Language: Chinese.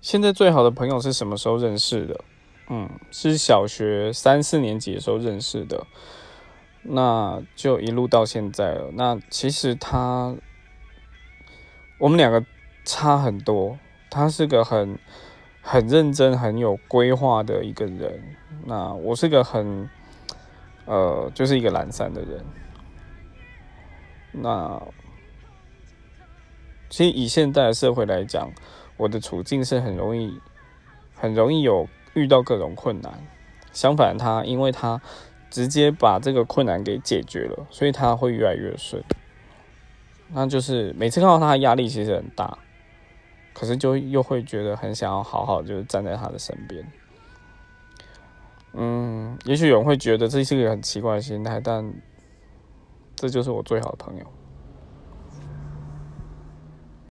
现在最好的朋友是什么时候认识的？嗯，是小学三四年级的时候认识的，那就一路到现在了。那其实他，我们两个差很多。他是个很很认真、很有规划的一个人。那我是个很呃，就是一个懒散的人。那其实以现在的社会来讲，我的处境是很容易、很容易有遇到各种困难。相反，他因为他直接把这个困难给解决了，所以他会越来越顺。那就是每次看到他的压力其实很大，可是就又会觉得很想要好好就是站在他的身边。嗯，也许有人会觉得这是一个很奇怪的心态，但这就是我最好的朋友。